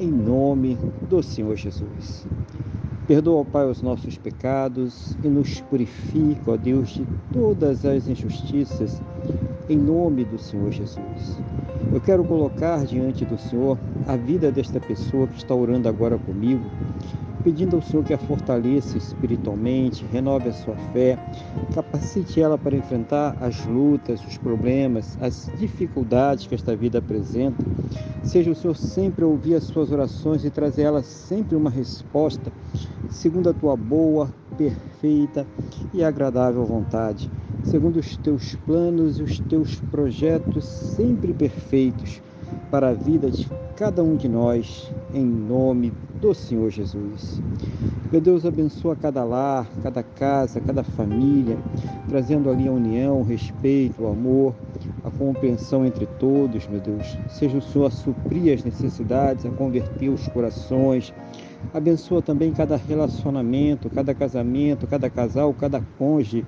em nome do Senhor Jesus. Perdoa, Pai, os nossos pecados e nos purifica, ó Deus, de todas as injustiças, em nome do Senhor Jesus. Eu quero colocar diante do Senhor a vida desta pessoa que está orando agora comigo pedindo ao Senhor que a fortaleça espiritualmente, renove a sua fé, capacite ela para enfrentar as lutas, os problemas, as dificuldades que esta vida apresenta. Seja o Senhor sempre ouvir as suas orações e trazer elas sempre uma resposta, segundo a tua boa, perfeita e agradável vontade, segundo os teus planos e os teus projetos sempre perfeitos para a vida de cada um de nós, em nome do Senhor Jesus. Meu Deus, abençoa cada lar, cada casa, cada família, trazendo ali a união, o respeito, o amor, a compreensão entre todos, meu Deus. Seja o Senhor a suprir as necessidades, a converter os corações. Abençoa também cada relacionamento, cada casamento, cada casal, cada cônjuge,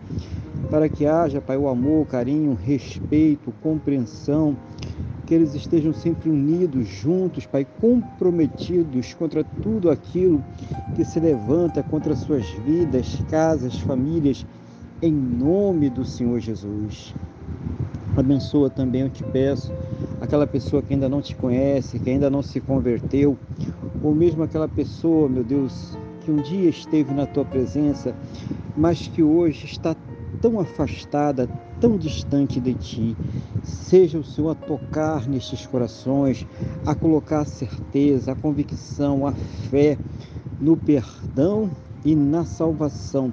para que haja, Pai, o amor, o carinho, o respeito, compreensão, que eles estejam sempre unidos, juntos, Pai, comprometidos contra tudo aquilo que se levanta contra suas vidas, casas, famílias, em nome do Senhor Jesus. Abençoa também, eu te peço, aquela pessoa que ainda não te conhece, que ainda não se converteu, ou mesmo aquela pessoa, meu Deus, que um dia esteve na tua presença, mas que hoje está tão afastada, tão distante de ti. Seja o Senhor a tocar nestes corações, a colocar a certeza, a convicção, a fé no perdão e na salvação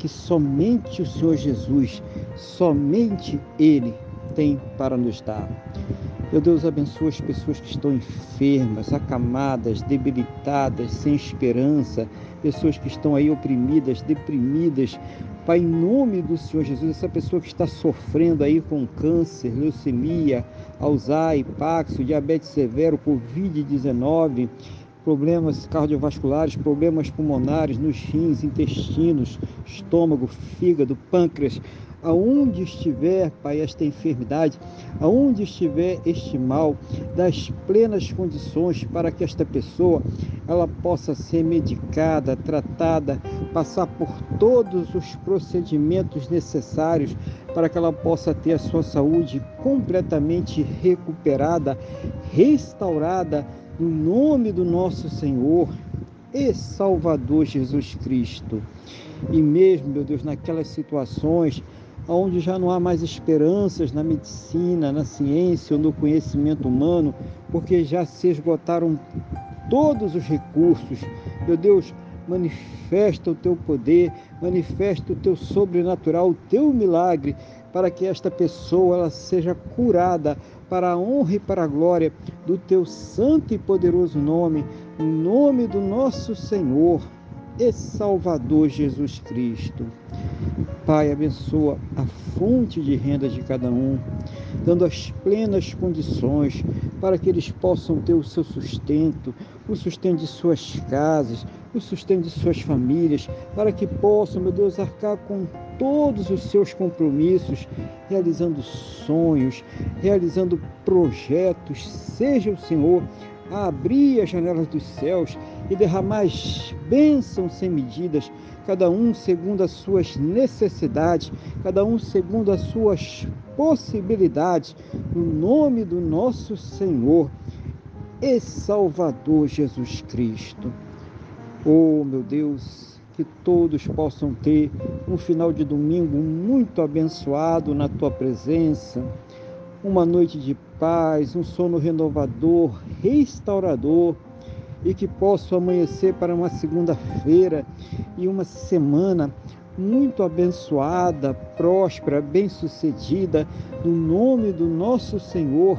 que somente o Senhor Jesus, somente Ele tem para nos dar. Meu Deus, abençoa as pessoas que estão enfermas, acamadas, debilitadas, sem esperança, pessoas que estão aí oprimidas, deprimidas. Pai, em nome do Senhor Jesus, essa pessoa que está sofrendo aí com câncer, leucemia, Alzheimer, Paxo, diabetes severo, Covid-19, problemas cardiovasculares, problemas pulmonares nos rins, intestinos, estômago, fígado, pâncreas, aonde estiver, Pai, esta enfermidade, aonde estiver este mal, das plenas condições para que esta pessoa ela possa ser medicada, tratada, passar por todos os procedimentos necessários para que ela possa ter a sua saúde completamente recuperada, restaurada no nome do nosso Senhor e Salvador Jesus Cristo. E mesmo, meu Deus, naquelas situações onde já não há mais esperanças na medicina, na ciência ou no conhecimento humano, porque já se esgotaram todos os recursos. Meu Deus, manifesta o teu poder, manifesta o teu sobrenatural, o teu milagre, para que esta pessoa ela seja curada para a honra e para a glória do teu santo e poderoso nome, em nome do nosso Senhor e Salvador Jesus Cristo. Pai, abençoa a fonte de renda de cada um, dando as plenas condições para que eles possam ter o seu sustento, o sustento de suas casas, o sustento de suas famílias, para que possam, meu Deus, arcar com todos os seus compromissos, realizando sonhos, realizando projetos. Seja o Senhor a abrir as janelas dos céus e derramar bênçãos sem medidas, cada um segundo as suas necessidades, cada um segundo as suas possibilidades, no nome do nosso Senhor e Salvador Jesus Cristo. Oh, meu Deus, que todos possam ter um final de domingo muito abençoado na tua presença, uma noite de paz, um sono renovador, restaurador e que possa amanhecer para uma segunda-feira e uma semana muito abençoada, próspera, bem-sucedida, no nome do nosso Senhor